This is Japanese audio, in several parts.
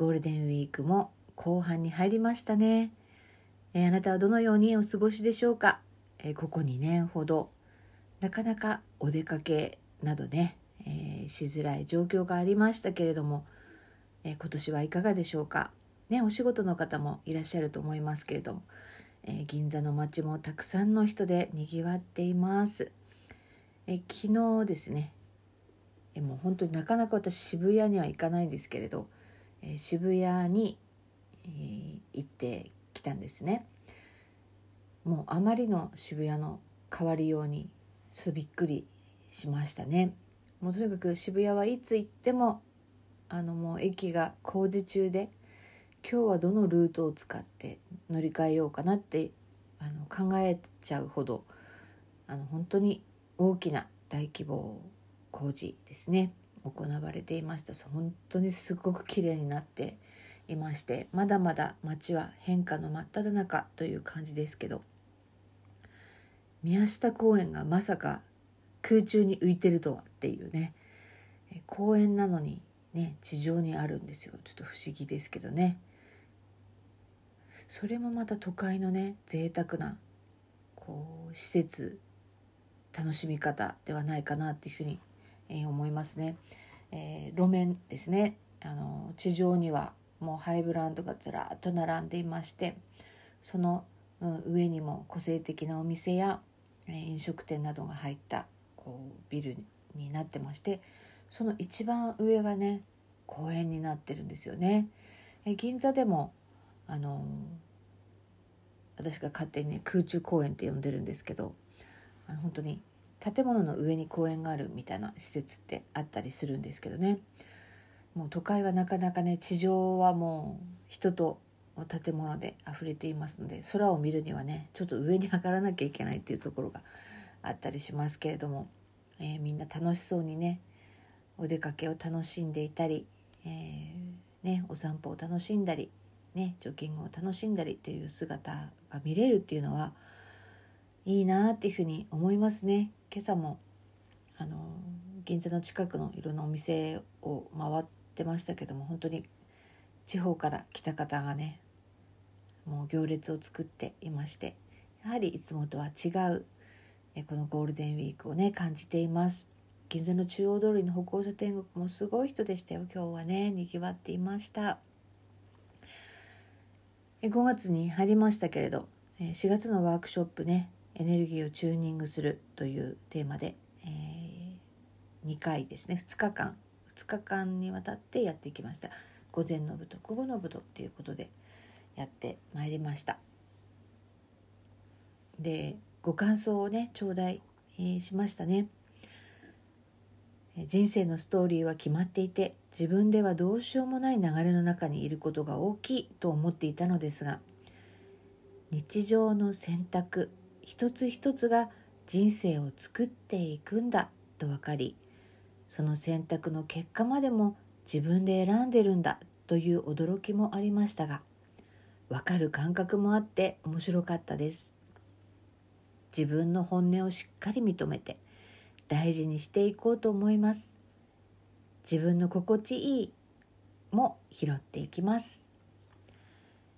ゴールデンウィークも後半に入りましたね、えー、あなたはどのようにお過ごしでしょうか、えー、ここ2年ほどなかなかお出かけなどね、えー、しづらい状況がありましたけれども、え今年はいかがでしょうか？ねお仕事の方もいらっしゃると思いますけれども、え銀座の街もたくさんの人でにぎわっています、え昨日ですねえもう本当になかなか私渋谷には行かないんですけれどえ渋谷に、え、行ってきたんですね。もうあまりの渋谷の変わりようにちょっとびっくりしましたね。もうとにかく渋谷はいつ行ってもあのもう駅が工事中で今日はどのルートを使って乗り換えようかなってあの考えちゃうほどあの本当に大きな大規模工事ですね。行われていました。本当にすごく綺麗になっていましてまだまだ街は変化の真っ只中という感じですけど宮下公園がまさか空中に浮いてるとはっていうね公園なのにね地上にあるんですよ。ちょっと不思議ですけどね。それもまた都会のね贅沢なこう施設楽しみ方ではないかなっていうふうにえ思いますね。えー、路面ですねあの地上にはもうハイブランドがずらっと並んでいましてその、うん、上にも個性的なお店や、え、飲食店などが入ったこうビルになってましてその一番上がね公園になってるんですよね。え、銀座でもあの私が勝手にね空中公園って呼んでるんですけどあの本当に建物の上に公園があるみたいな施設ってあったりするんですけどね。もう都会はなかなかね地上はもう人と建物で溢れていますので空を見るにはねちょっと上に上がらなきゃいけないっていうところがあったりしますけれども、えー、みんな楽しそうにねお出かけを楽しんでいたり、えー、ね、お散歩を楽しんだり、ね、ジョギングを楽しんだりという姿が見れるっていうのはいいなっていうふうに思いますね。今朝もあの銀座の近くのいろんなお店を回ってましたけども本当に地方から来た方がねもう行列を作っていましてやはりいつもとは違うこのゴールデンウィークをね感じています。銀座の中央通りの歩行者天国もすごい人でしたよ。今日はねにぎわっていました。5月に入りましたけれど4月のワークショップねエネルギーをチューニングするというテーマで、えー、2回ですね。2日間。2日間にわたってやっていきました。午前の部と午後の部とっていうことでやってまいりました。でご感想をね頂戴、えー、しましたね。人生のストーリーは決まっていて自分ではどうしようもない流れの中にいることが大きいと思っていたのですが日常の選択一つ一つが人生を作っていくんだと分かりその選択の結果までも自分で選んでるんだという驚きもありましたが分かる感覚もあって面白かったです。自分の本音をしっかり認めて大事にしていこうと思います。自分の心地いいも拾っていきます。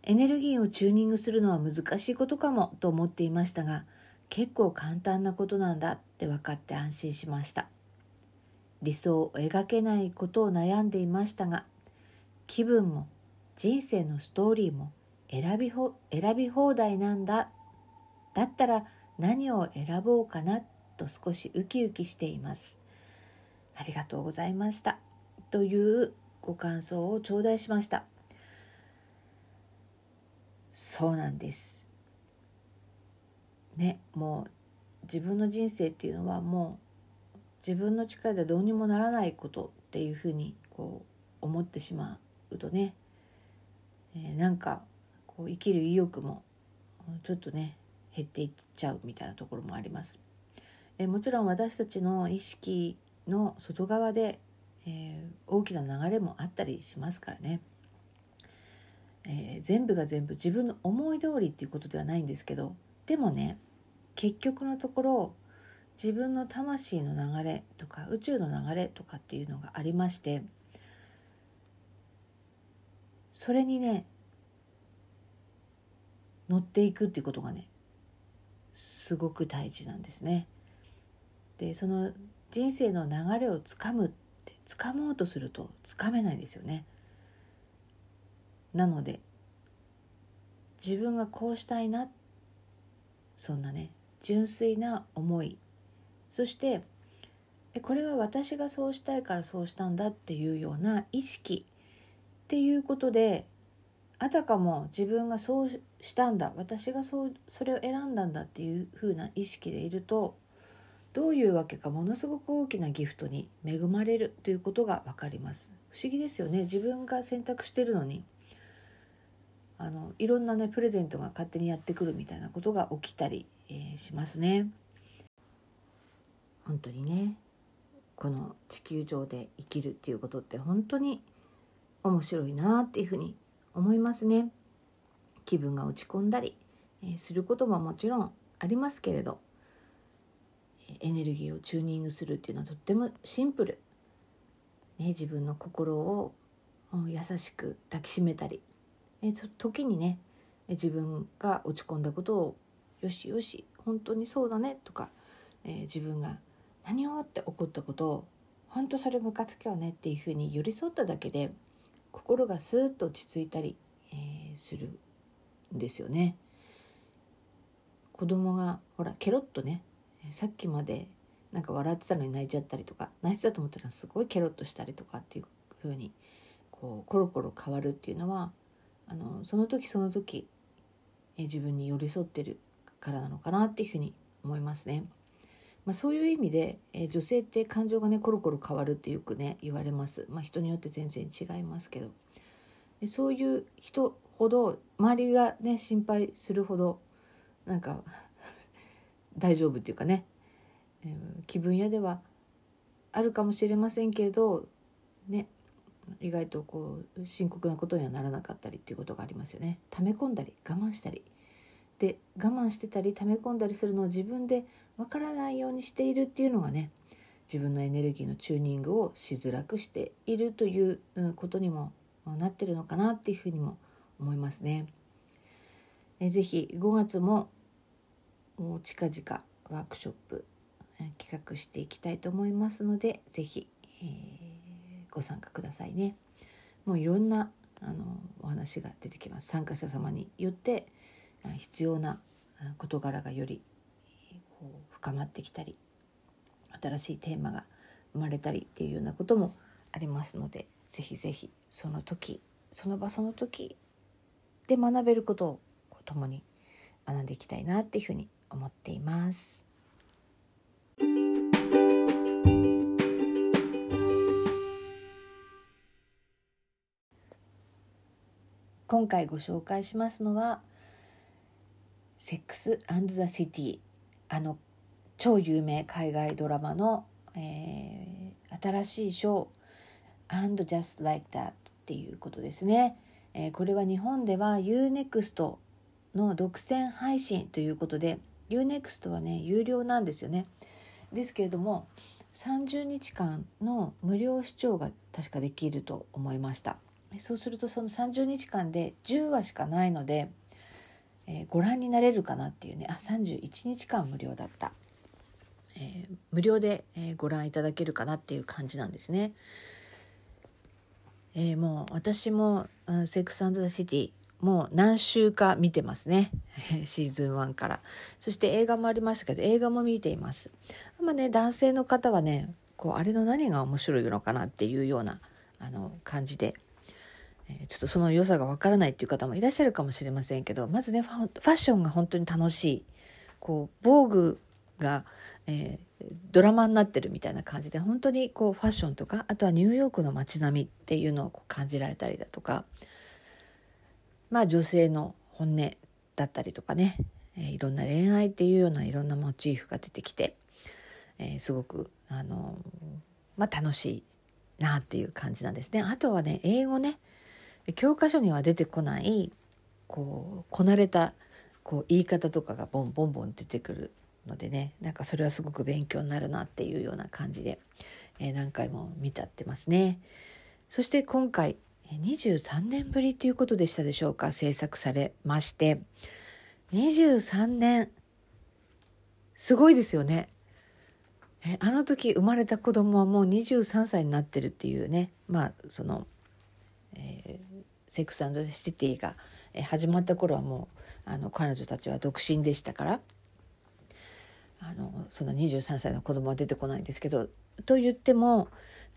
エネルギーをチューニングするのは難しいことかもと思っていましたが結構簡単なことなんだって分かって安心しました。理想を描けないことを悩んでいましたが気分も人生のストーリーも選びほ選び放題なんだ。だったら何を選ぼうかなと少しウキウキしています。ありがとうございました。というご感想を頂戴しました。そうなんですねもう自分の人生っていうのはもう自分の力でどうにもならないことっていうふうにこう思ってしまうとねえー、なんかこう生きる意欲もちょっとね減っていっちゃうみたいなところもあります。えー、もちろん私たちの意識の外側で、えー、大きな流れもあったりしますからね。えー、全部が全部自分の思い通りっていうことではないんですけどでもね結局のところ自分の魂の流れとか宇宙の流れとかっていうのがありましてそれにね乗っていくっていうことがねすごく大事なんですね。でその人生の流れをつかむってつかもうとするとつかめないですよね。なので自分がこうしたいなそんなね純粋な思いそしてこれは私がそうしたいからそうしたんだっていうような意識っていうことであたかも自分がそうしたんだ私がそうそれを選んだんだっていう風な意識でいるとどういうわけかものすごく大きなギフトに恵まれるということが分かります。不思議ですよね。自分が選択してるのにのいろんなねプレゼントが勝手にやってくるみたいなことが起きたり、えー、しますね。本当にねこの地球上で生きるっていうことって本当に面白いなっていうふうに思いますね。気分が落ち込んだり、えー、することももちろんありますけれどエネルギーをチューニングするっていうのはとってもシンプル、ね、自分の心を優しく抱きしめたりえ時にね自分が落ち込んだことをよしよし本当にそうだねとか、えー、自分が何をって怒ったことを本当それムカつくよねっていうふうに寄り添っただけで心がスーッと落ち着いたり、えー、するんですよね。子供がほらケロッとねさっきまでなんか笑ってたのに泣いちゃったりとか泣いてたと思ったらすごいケロッとしたりとかっていうふうにこうコロコロ変わるっていうのはあのその時その時、え自分に寄り添ってるからなのかなっていうふうに思いますね。まあ、そういう意味で、え女性って感情がねコロコロ変わるってよくね言われます。まあ、人によって全然違いますけどでそういう人ほど周りがね心配するほどなんか 大丈夫っていうかね、えー、気分屋ではあるかもしれませんけれどね意外とこう深刻なことにはならなかったりっていうことがありますよね。溜め込んだり我慢したりで我慢してたり溜め込んだりするのを自分でわからないようにしているっていうのがね自分のエネルギーのチューニングをしづらくしているということにもなってるのかなっていうふうにも思いますね。えぜひ5月も近々ワークショップ企画していきたいと思いますので是非、えーご参加くださいね。もういろんなあのお話が出てきます参加者様によって必要な事柄がより深まってきたり新しいテーマが生まれたりっていうようなこともありますのでぜひぜひその時その場その時で学べることを共に学んでいきたいなっていうふうに思っています。今回ご紹介しますのは「セックス・アンド・ザ・シティ」あの超有名海外ドラマの、えー、新しいショー「And Just Like That」っていうことですね。えー、これは日本では UNEXT の独占配信ということで UNEXT はね有料なんですよね。ですけれども30日間の無料視聴が確かできると思いました。そうするとその30日間で10話しかないので、えー、ご覧になれるかなっていうねあ31日間無料だった、えー、無料で、えー、ご覧いただけるかなっていう感じなんですね。えー、もう私も「セックスザ・シティ」もう何週か見てますね。シーズン1から。そして映画もありましたけど映画も見ています。まあね男性の方はねこうあれの何が面白いのかなっていうようなあの感じでちょっとその良さがわからないっていう方もいらっしゃるかもしれませんけどまずねファッションが本当に楽しいこう防具が、えー、ドラマになってるみたいな感じで本当にこうファッションとかあとはニューヨークの街並みっていうのを感じられたりだとかまあ女性の本音だったりとかね、えー、いろんな恋愛っていうようないろんなモチーフが出てきて、えー、すごくあのまあ楽しいなっていう感じなんですね。あとはね英語ね教科書には出てこないこうこなれたこう言い方とかがボンボンボン出てくるのでねなんかそれはすごく勉強になるなっていうような感じで、えー、何回も見ちゃってますね。そして今回23年ぶりということでしたでしょうか制作されまして23年すごいですよね。えあの時生まれた子供はもう23歳になってるっていうねまあその、えー、セックスシティが始まった頃はもうあの彼女たちは独身でしたからあのそんな23歳の子供は出てこないんですけどと言っても、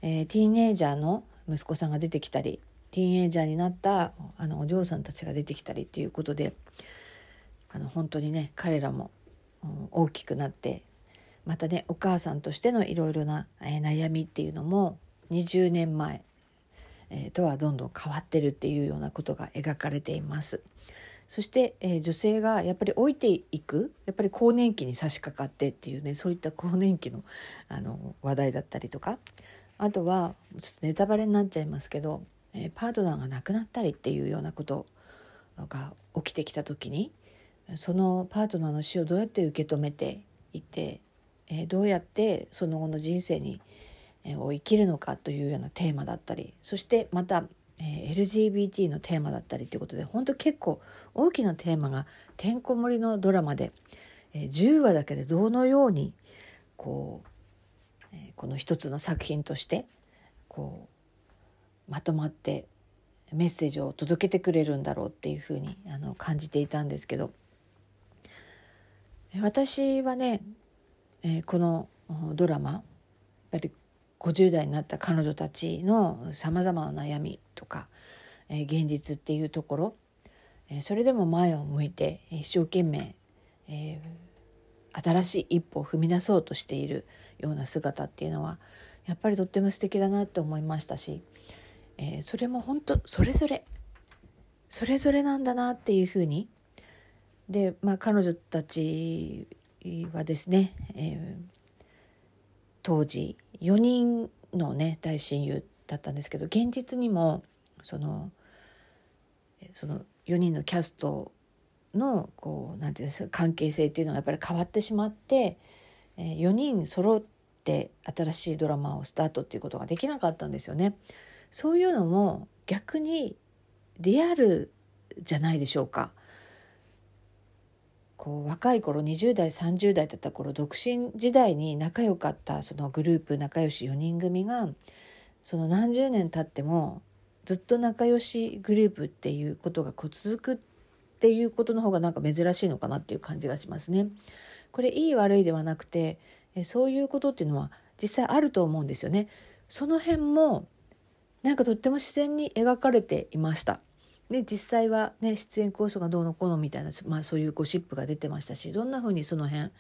えー、ティーンエイジャーの息子さんが出てきたりティーンエイジャーになったあのお嬢さんたちが出てきたりということであの本当にね彼らも、うん、大きくなってまたねお母さんとしてのいろいろな、えー、悩みっていうのも20年前、え、とはどんどん変わってるっていうようなことが描かれています。そして、えー、女性がやっぱり老いていくやっぱり更年期に差し掛かってっていうねそういった更年期のあの話題だったりとかあとはちょっとネタバレになっちゃいますけど、えー、パートナーが亡くなったりっていうようなことが起きてきた時にそのパートナーの死をどうやって受け止めていてえー、どうやってその後の人生に、を生きるのかというようなテーマだったりそしてまた、え、LGBT のテーマだったりということで本当結構大きなテーマがてんこ盛りのドラマで、え、10話だけでどのようにこう、え、この一つの作品としてこうまとまってメッセージを届けてくれるんだろうっていうふうにあの感じていたんですけど。私はねえ、このドラマやっぱり50代になった彼女たちのさまざまな悩みとか、え、現実っていうところ、え、それでも前を向いて一生懸命、え、新しい一歩を踏み出そうとしているような姿っていうのはやっぱりとっても素敵だなって思いましたし、え、それも本当それぞれそれぞれなんだなっていうふうにで、まあ、彼女たちはですね、えー、当時4人のね大親友だったんですけど現実にもそのその4人のキャストのこうなんていうんですか関係性っていうのがやっぱり変わってしまって、えー、4人揃って新しいドラマをスタートっていうことができなかったんですよね。そういうのも逆にリアルじゃないでしょうか。こう若い頃20代30代だった頃独身時代に仲良かったそのグループ仲良し4人組がその何十年経ってもずっと仲良しグループっていうことがこう続くっていうことの方がなんか珍しいのかなっていう感じがしますね。これいい悪いではなくてそういうことっていうのは実際あると思うんですよね。その辺もなんかとっても自然に描かれていました。で実際は、ね、出演交渉がどうのこうのみたいな、まあ、そういうゴシップが出てましたしどんなふうにその辺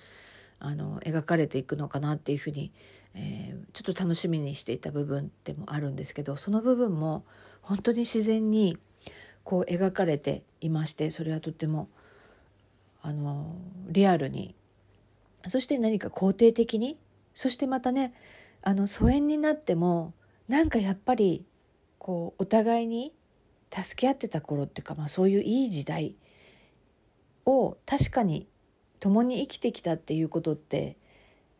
あの描かれていくのかなっていうふうに、えー、ちょっと楽しみにしていた部分でもあるんですけどその部分も本当に自然にこう描かれていましてそれはとってもあのリアルに。そして何か肯定的にそしてまたねあの疎遠になってもなんかやっぱりこうお互いに助け合ってた頃っていうか、まあ、そういういい時代を確かに共に生きてきたっていうことって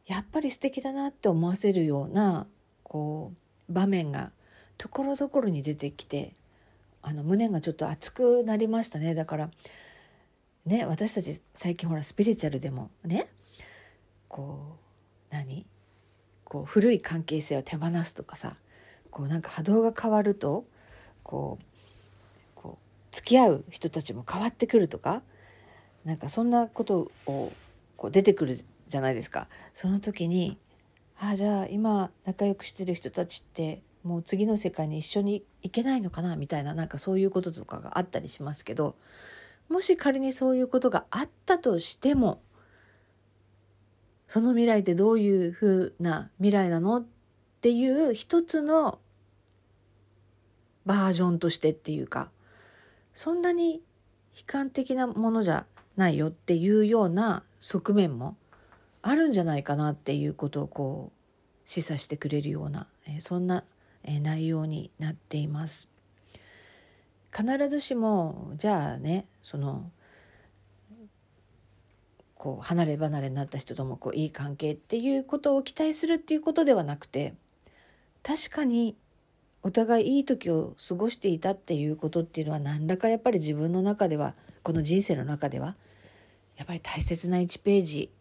やっぱり素敵だなって思わせるようなこう場面がところどころに出てきてあの胸がちょっと熱くなりましたね。だからね私たち最近ほらスピリチュアルでもねこう何？こう古い関係性を手放すとかさこうなんか波動が変わるとこう付き合う人たちも変わってくるとかなんかそんなことをこう出てくるじゃないですか。その時にああじゃあ今仲良くしてる人たちってもう次の世界に一緒に行けないのかな？みたいななんかそういうこととかがあったりしますけどもし仮にそういうことがあったとしてもその未来ってどういうふうな未来なの？っていう一つのバージョンとしてっていうかそんなに悲観的なものじゃないよっていうような側面もあるんじゃないかなっていうことをこう示唆してくれるような、えそんな、え内容になっています。必ずしもじゃあねそのこう離れ離れになった人ともこういい関係っていうことを期待するっていうことではなくて確かにお互いいい時を過ごしていたっていうことっていうのは何らかやっぱり自分の中ではこの人生の中ではやっぱり大切な1ページ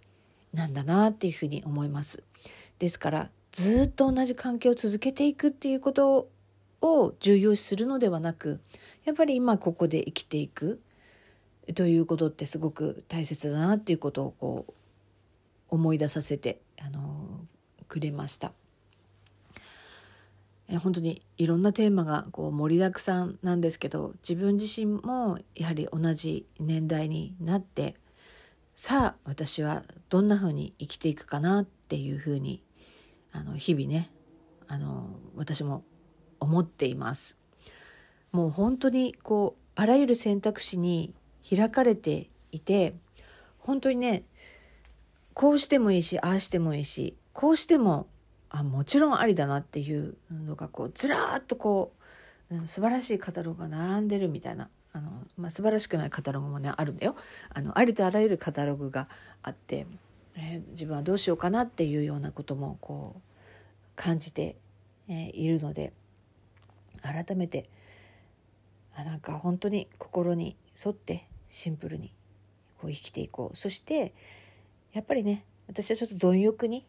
なんだなっていうふうに思います。ですからずっと同じ関係を続けていくっていうことを重要視するのではなくやっぱり今ここで生きていくということってすごく大切だなっていうことをこう思い出させてあのくれました。え本当にいろんなテーマがこう盛りだくさんなんですけど自分自身もやはり同じ年代になってさあ私はどんなふうに生きていくかなっていうふうにあの日々ねあの私も思っています。もう本当にこうあらゆる選択肢に開かれていて本当にねこうしてもいいしああしてもいいしこうしてもあもちろんありだなっていうのがこうずらーっとこう、うん、素晴らしいカタログが並んでるみたいなあの、まあ、素晴らしくないカタログもねあるんだよ。あのありとあらゆるカタログがあってえー、自分はどうしようかなっていうようなこともこう感じて、えー、いるので改めてあなんか本当に心に沿ってシンプルにこう生きていこう。そしてやっぱりね私はちょっと貪欲に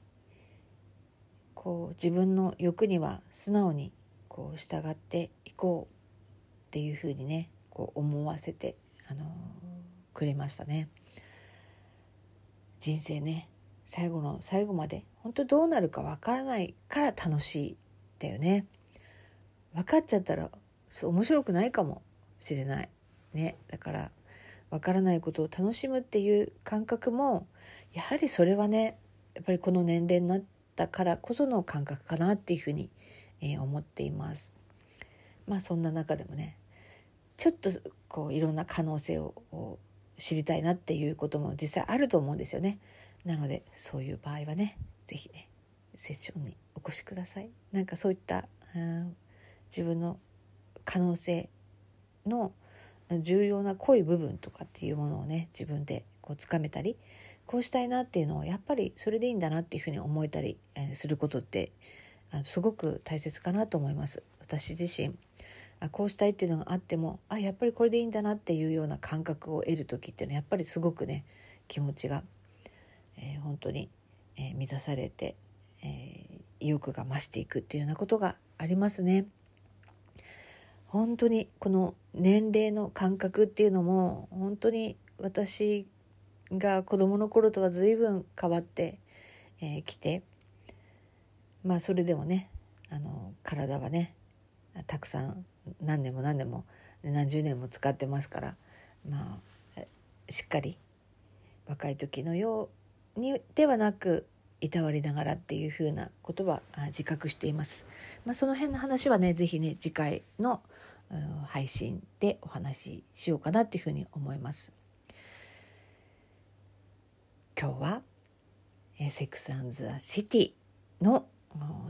こう自分の欲には素直にこう従っていこうっていうふうにねこう思わせて、あのー、くれましたね。人生ね最後の最後まで本当どうなるかわからないから楽しいだよね分かっちゃったら面白くないかもしれないねだから分からないことを楽しむっていう感覚もやはりそれはねやっぱりこの年齢になったからこその感覚かなっていうふうに、えー、思っていますまあそんな中でもねちょっとこういろんな可能性を知りたいなっていうことも実際あると思うんですよね。なのでそういう場合はね是非ねセッションにお越しください。なんかそういった、うん、自分の可能性の重要な濃い部分とかっていうものをね自分でこうつかめたりこうしたいなっていうのをやっぱりそれでいいんだなっていうふうに思えたり、え、することってあのすごく大切かなと思います。私自身あこうしたいっていうのがあってもあやっぱりこれでいいんだなっていうような感覚を得る時っていうのはやっぱりすごくね気持ちが、えー、本当に、えー、満たされて、えー、意欲が増していくっていうようなことがありますね。本当にこの年齢の感覚っていうのも本当に私が子どもの頃とは随分変わってき、えー、てまあそれでもねあの体はねたくさん何年も何年も何十年も使ってますからまあしっかり若い時のようにではなくいたわりながらっていうふうなことは自覚しています。まあ、その辺の話はね是非ね次回の配信でお話ししようかなっていうふうに思います。今日は「セックス・アンズ・シティ」の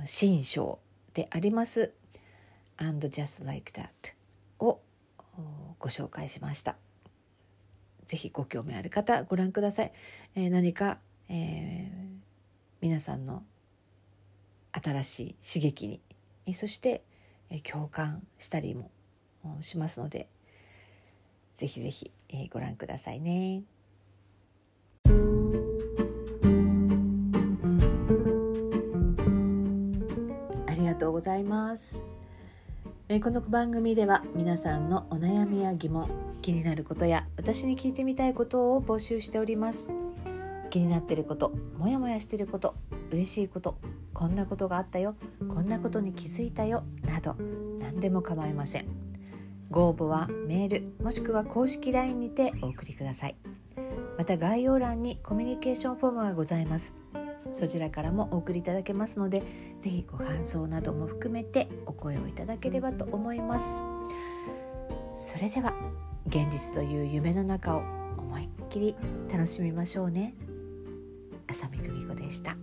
新章であります「And Just Like That」をご紹介しました。ぜひご興味ある方ご覧ください。えー、何か、えー、皆さんの新しい刺激にえそして、えー、共感したりもしますのでぜひぜひ、えー、ご覧くださいね。ございます。えこの番組では皆さんのお悩みや疑問気になることや私に聞いてみたいことを募集しております。気になっていることモヤモヤしていること嬉しいことこんなことがあったよこんなことに気づいたよなど何でも構いません。ご応募はメールもしくは公式 LINE にてお送りください。また概要欄にコミュニケーションフォームがございます。そちらからもお送りいただけますので是非ご感想なども含めてお声をいただければと思いますそれでは現実という夢の中を思いっきり楽しみましょうね浅見久美子でした。